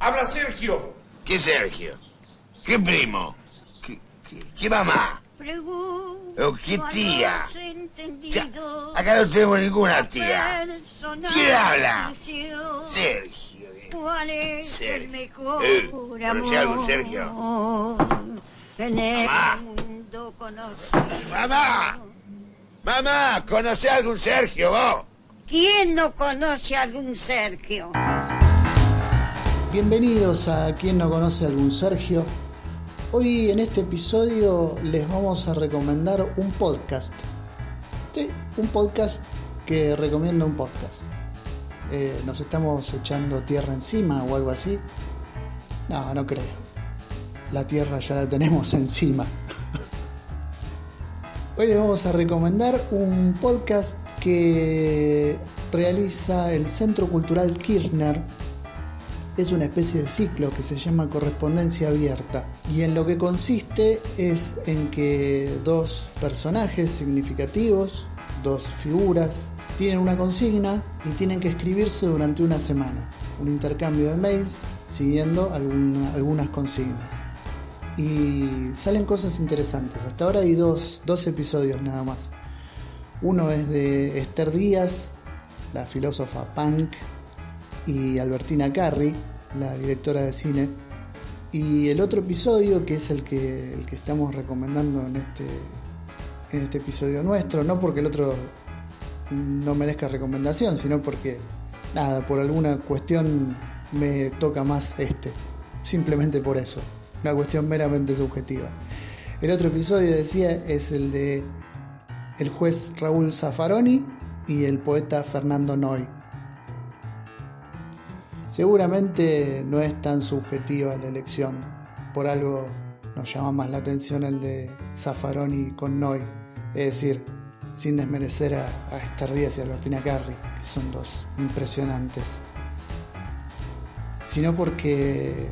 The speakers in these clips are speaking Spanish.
Habla Sergio. ¿Qué Sergio? ¿Qué primo? ¿Qué, qué- qué mamá? ¿O qué tía? Ya, acá no tenemos ninguna tía. ¿Quién habla? Sergio. ¿Cuál es Sergio. el mejor Eh, ¿conocí a algún Sergio? amor En el Mamá. mundo conocido? ¡Mamá! ¡Mamá! ¿Conoce a algún Sergio vos? ¿Quién no conoce a algún Sergio? Bienvenidos a quien no conoce algún Sergio. Hoy en este episodio les vamos a recomendar un podcast. Sí, un podcast que recomienda un podcast. Eh, ¿Nos estamos echando tierra encima o algo así? No, no creo. La tierra ya la tenemos encima. Hoy les vamos a recomendar un podcast que realiza el Centro Cultural Kirchner es una especie de ciclo que se llama correspondencia abierta y en lo que consiste es en que dos personajes significativos, dos figuras, tienen una consigna y tienen que escribirse durante una semana, un intercambio de mails siguiendo alguna- algunas consignas. Y salen cosas interesantes, hasta ahora hay dos, dos episodios nada más. Uno es de Esther Díaz, la filósofa punk, y Albertina Carri, la directora de cine. Y el otro episodio, que es el que, el que estamos recomendando en este, en este episodio nuestro, no porque el otro no merezca recomendación, sino porque, nada, por alguna cuestión me toca más este. Simplemente por eso. Una cuestión meramente subjetiva. El otro episodio, decía, es el de el juez Raúl Zaffaroni y el poeta Fernando Noy. Seguramente no es tan subjetiva la elección, por algo nos llama más la atención el de Zaffaroni con Noy, es decir, sin desmerecer a, a y a Albertina Carri, que son dos impresionantes, sino porque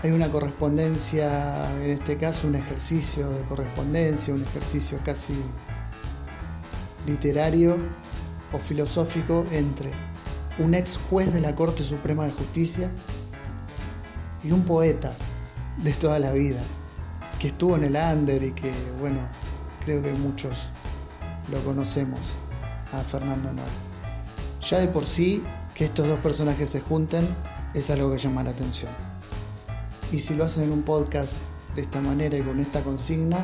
hay una correspondencia, en este caso un ejercicio de correspondencia, un ejercicio casi literario o filosófico entre un ex juez de la Corte Suprema de Justicia y un poeta de toda la vida, que estuvo en el Under y que, bueno, creo que muchos lo conocemos, a Fernando Noy. Ya de por sí, que estos dos personajes se junten es algo que llama la atención. Y si lo hacen en un podcast de esta manera y con esta consigna,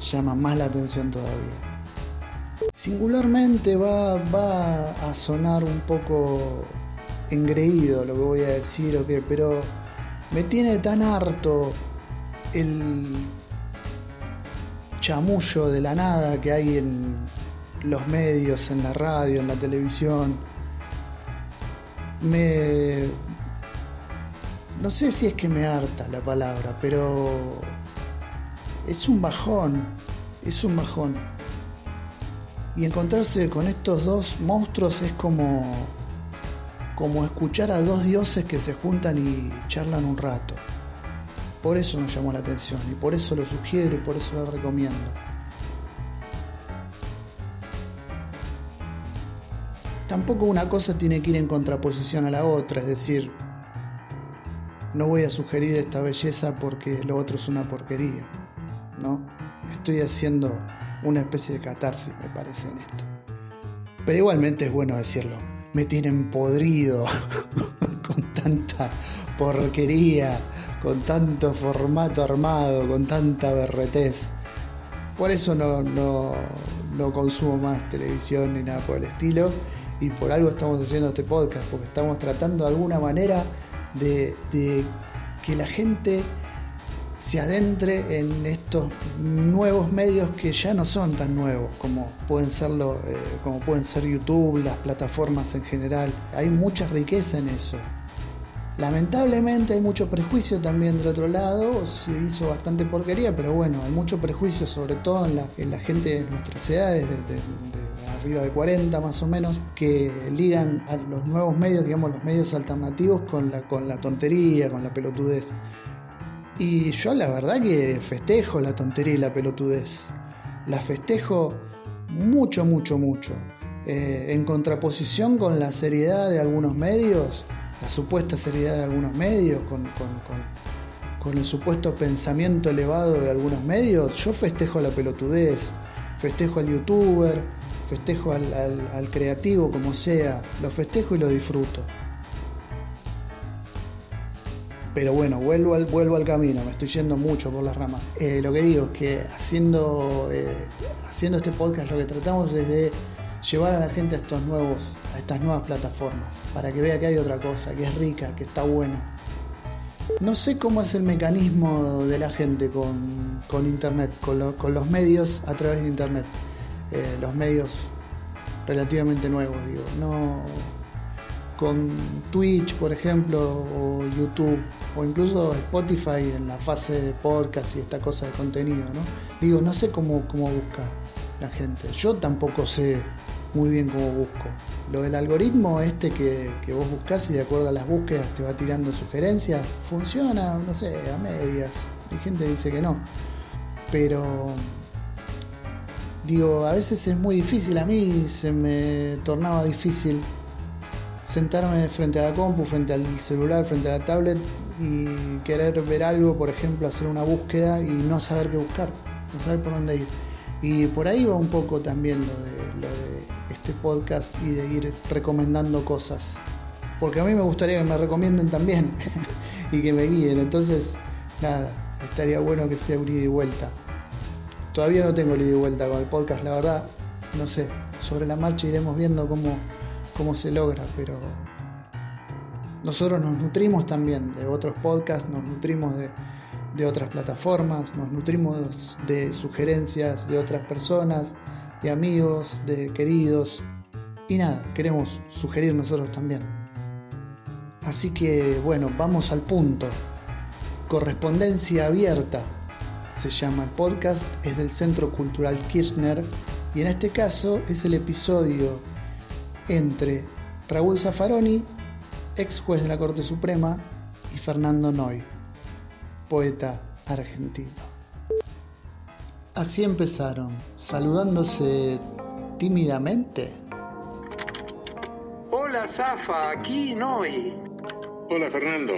llama más la atención todavía. Singularmente va, va a sonar un poco engreído lo que voy a decir, o qué, pero me tiene tan harto el chamullo de la nada que hay en los medios, en la radio, en la televisión. Me... No sé si es que me harta la palabra, pero es un bajón, es un bajón. Y encontrarse con estos dos monstruos es como como escuchar a dos dioses que se juntan y charlan un rato. Por eso nos llamó la atención y por eso lo sugiero y por eso lo recomiendo. Tampoco una cosa tiene que ir en contraposición a la otra, es decir, no voy a sugerir esta belleza porque lo otro es una porquería, ¿no? Estoy haciendo una especie de catarsis, me parece, en esto. Pero igualmente es bueno decirlo. Me tienen podrido con tanta porquería, con tanto formato armado, con tanta berretez. Por eso no, no, no consumo más televisión ni nada por el estilo. Y por algo estamos haciendo este podcast, porque estamos tratando de alguna manera de, de que la gente se adentre en estos nuevos medios que ya no son tan nuevos como pueden serlo eh, como pueden ser YouTube, las plataformas en general. Hay mucha riqueza en eso. Lamentablemente hay mucho prejuicio también del otro lado, se hizo bastante porquería, pero bueno, hay mucho prejuicio sobre todo en la, en la gente de nuestras edades, de, de- de arriba de 40 más o menos, que ligan a los nuevos medios, digamos los medios alternativos con la, con la tontería, con la pelotudez. Y yo la verdad que festejo la tontería y la pelotudez. La festejo mucho, mucho, mucho. Eh, en contraposición con la seriedad de algunos medios, la supuesta seriedad de algunos medios, con, el supuesto pensamiento elevado de algunos medios, yo festejo la pelotudez, festejo al youtuber, festejo al, al creativo como sea, lo festejo y lo disfruto. Pero bueno, vuelvo al, vuelvo al camino, me estoy yendo mucho por las ramas. Eh, lo que digo es que haciendo, eh, haciendo este podcast lo que tratamos es de llevar a la gente a estos nuevos, a estas nuevas plataformas, para que vea que hay otra cosa, que es rica, que está buena. No sé cómo es el mecanismo de la gente con, internet, con, con, los medios a través de internet. Eh, los medios relativamente nuevos, digo. No con Twitch, por ejemplo, o YouTube, o incluso Spotify en la fase de podcast y esta cosa de contenido, ¿no? Digo, no sé cómo, cómo busca la gente. Yo tampoco sé muy bien cómo busco. Lo del algoritmo este que, que vos buscás y de acuerdo a las búsquedas te va tirando sugerencias, funciona, no sé, a medias. Hay gente que dice que no. Pero digo, a veces es muy difícil, a mí se me tornaba difícil sentarme frente a la compu, frente al celular, frente a la tablet y querer ver algo, por ejemplo, hacer una búsqueda y no saber qué buscar, no saber por dónde ir. Y por ahí va un poco también lo de, lo de este podcast y de ir recomendando cosas. Porque a mí me gustaría que me recomienden también y que me guíen. Entonces, nada, estaría bueno que sea un ida y vuelta. Todavía no tengo el ida y vuelta con el podcast, la verdad, no sé. Sobre la marcha iremos viendo cómo, cómo se logra, pero nosotros nos nutrimos también de otros podcasts, nos nutrimos de, otras plataformas, nos nutrimos de sugerencias de otras personas, de amigos, de queridos. Y nada, queremos sugerir nosotros también. Así que bueno, vamos al punto. Correspondencia abierta se llama el podcast, es del Centro Cultural Kirchner y en este caso es el episodio entre Raúl Zaffaroni, ex juez de la Corte Suprema, y Fernando Noy, poeta argentino. Así empezaron, saludándose tímidamente. Hola Zafa, aquí Noy. Hola Fernando.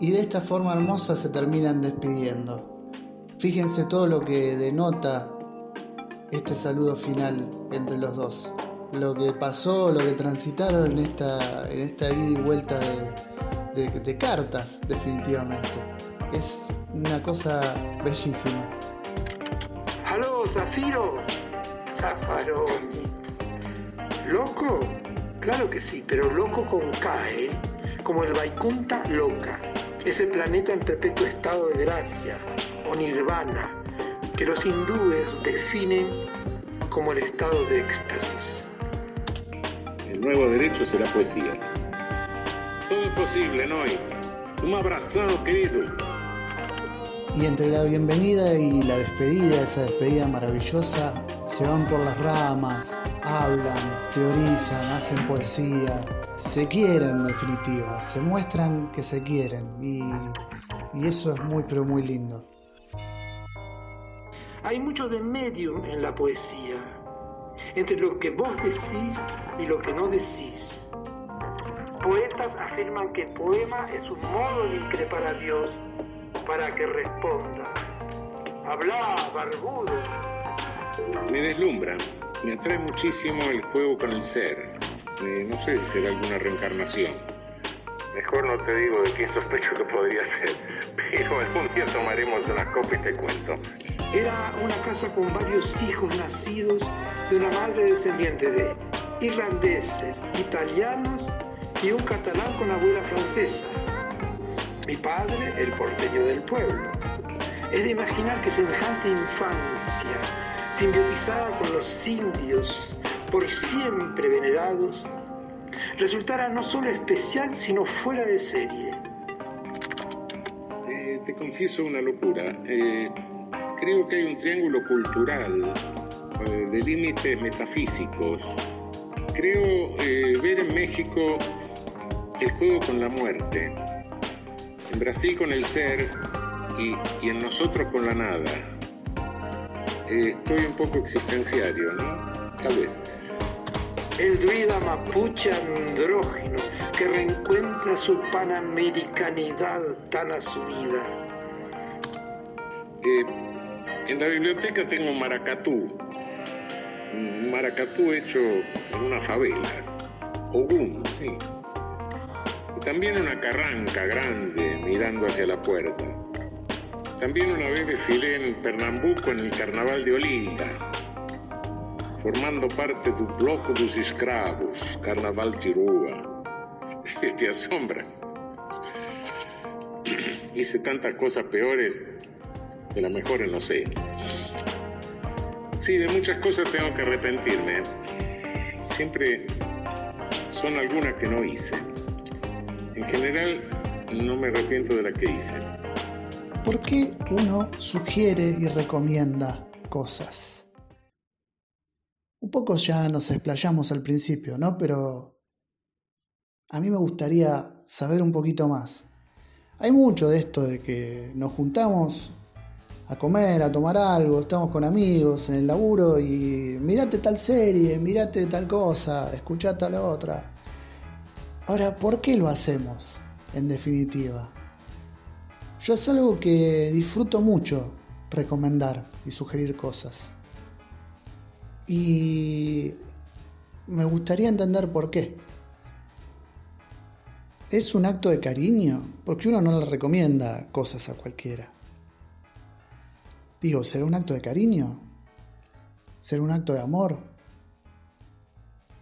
Y de esta forma hermosa se terminan despidiendo. Fíjense todo lo que denota este saludo final entre los dos. Lo que pasó, lo que transitaron en esta, en esta ida y vuelta de, cartas, definitivamente. Es una cosa bellísima. ¡Aló, Zafiro! Zafaroni. ¿Loco? Claro que sí, pero loco con K, ¿eh? Como el Vaikunta loca. Ese planeta en perpetuo estado de gracia, o nirvana, que los hindúes definen como el estado de éxtasis. El nuevo derecho será poesía. Todo es posible, Noy. Un abrazo, querido. Y entre la bienvenida y la despedida, esa despedida maravillosa, se van por las ramas, hablan, teorizan, hacen poesía, se quieren en definitiva, se muestran que se quieren y, y eso es muy pero muy lindo. Hay mucho de medium en la poesía, entre lo que vos decís y lo que no decís. Poetas afirman que el poema es un modo de increpar a Dios para que responda. Habla, barbudo. Me deslumbra, me atrae muchísimo el juego con el ser. Eh, no sé si será alguna reencarnación. Mejor no te digo de quién sospecho que podría ser, pero algún día tomaremos una copa y te cuento. Era una casa con varios hijos nacidos de una madre descendiente de irlandeses, italianos y un catalán con abuela francesa. Mi padre, el porteño del pueblo. Es de imaginar que semejante infancia, simbiotizada con los indios, por siempre venerados, resultara no solo especial, sino fuera de serie. Eh, te confieso una locura. Eh, creo que hay un triángulo cultural eh, de límites metafísicos. Creo eh, ver en México el juego con la muerte, en Brasil con el ser y, en nosotros con la nada. Eh, estoy un poco existenciario, ¿no? Tal vez. el druida mapuche andrógino que reencuentra su panamericanidad tan asumida. Eh, en la biblioteca tengo un maracatú, un maracatú hecho en una favela, Ogún, sí. Y también una carranca grande mirando hacia la puerta. También una vez desfilé en Pernambuco en el carnaval de Olinda, formando parte del bloco dos escravos, Carnaval Tirúa. Te asombra. Hice tantas cosas peores que las mejores no sé. Sí, de muchas cosas tengo que arrepentirme. Siempre son algunas que no hice. En general, no me arrepiento de la que hice. ¿Por qué uno sugiere y recomienda cosas? Un poco ya nos explayamos al principio, ¿no? Pero a mí me gustaría saber un poquito más. Hay mucho de esto de que nos juntamos a comer, a tomar algo, estamos con amigos en el laburo y mirate tal serie, mirate tal cosa, escuchate tal otra. Ahora, ¿por qué lo hacemos? En definitiva. Yo es algo que disfruto mucho recomendar y sugerir cosas. Y me gustaría entender por qué. ¿Es un acto de cariño? Porque uno no le recomienda cosas a cualquiera. Digo, ¿será un acto de cariño? ¿Será un acto de amor?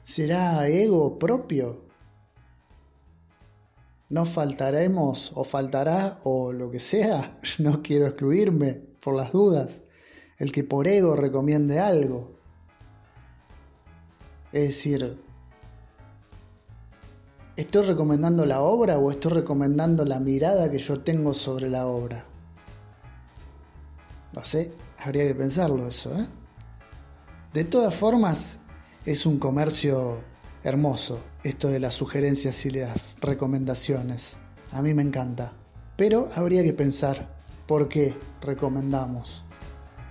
¿Será ego propio? ¿No faltaremos o faltará o lo que sea? No quiero excluirme por las dudas. El que por ego recomiende algo. Es decir, ¿estoy recomendando la obra o estoy recomendando la mirada que yo tengo sobre la obra? No sé, habría que pensarlo eso, ¿eh? De todas formas, es un comercio hermoso, esto de las sugerencias y las recomendaciones. A mí me encanta. Pero habría que pensar por qué recomendamos,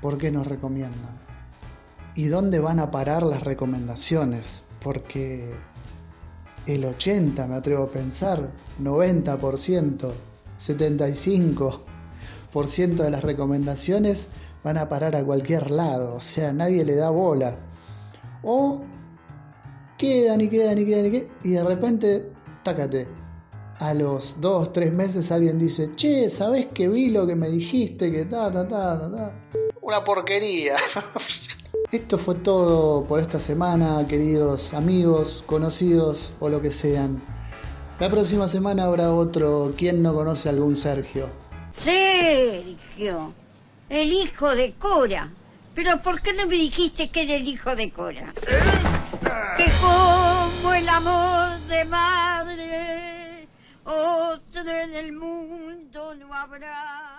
por qué nos recomiendan. ¿Y dónde van a parar las recomendaciones? Porque el 80, me atrevo a pensar, 90%, 75%, por ciento de las recomendaciones van a parar a cualquier lado, o sea, nadie le da bola. O quedan y quedan y quedan y quedan, y de repente, tácate. A los dos, tres meses alguien dice, che, ¿sabés que vi lo que me dijiste? Que ta, ta, ta, ta. Una porquería. Esto fue todo por esta semana, queridos amigos, conocidos o lo que sean. La próxima semana habrá otro. ¿Quién no conoce algún Sergio? Sergio, el hijo de Cora. Pero ¿por qué no me dijiste que era el hijo de Cora? Que como el amor de madre, otro en el mundo no habrá.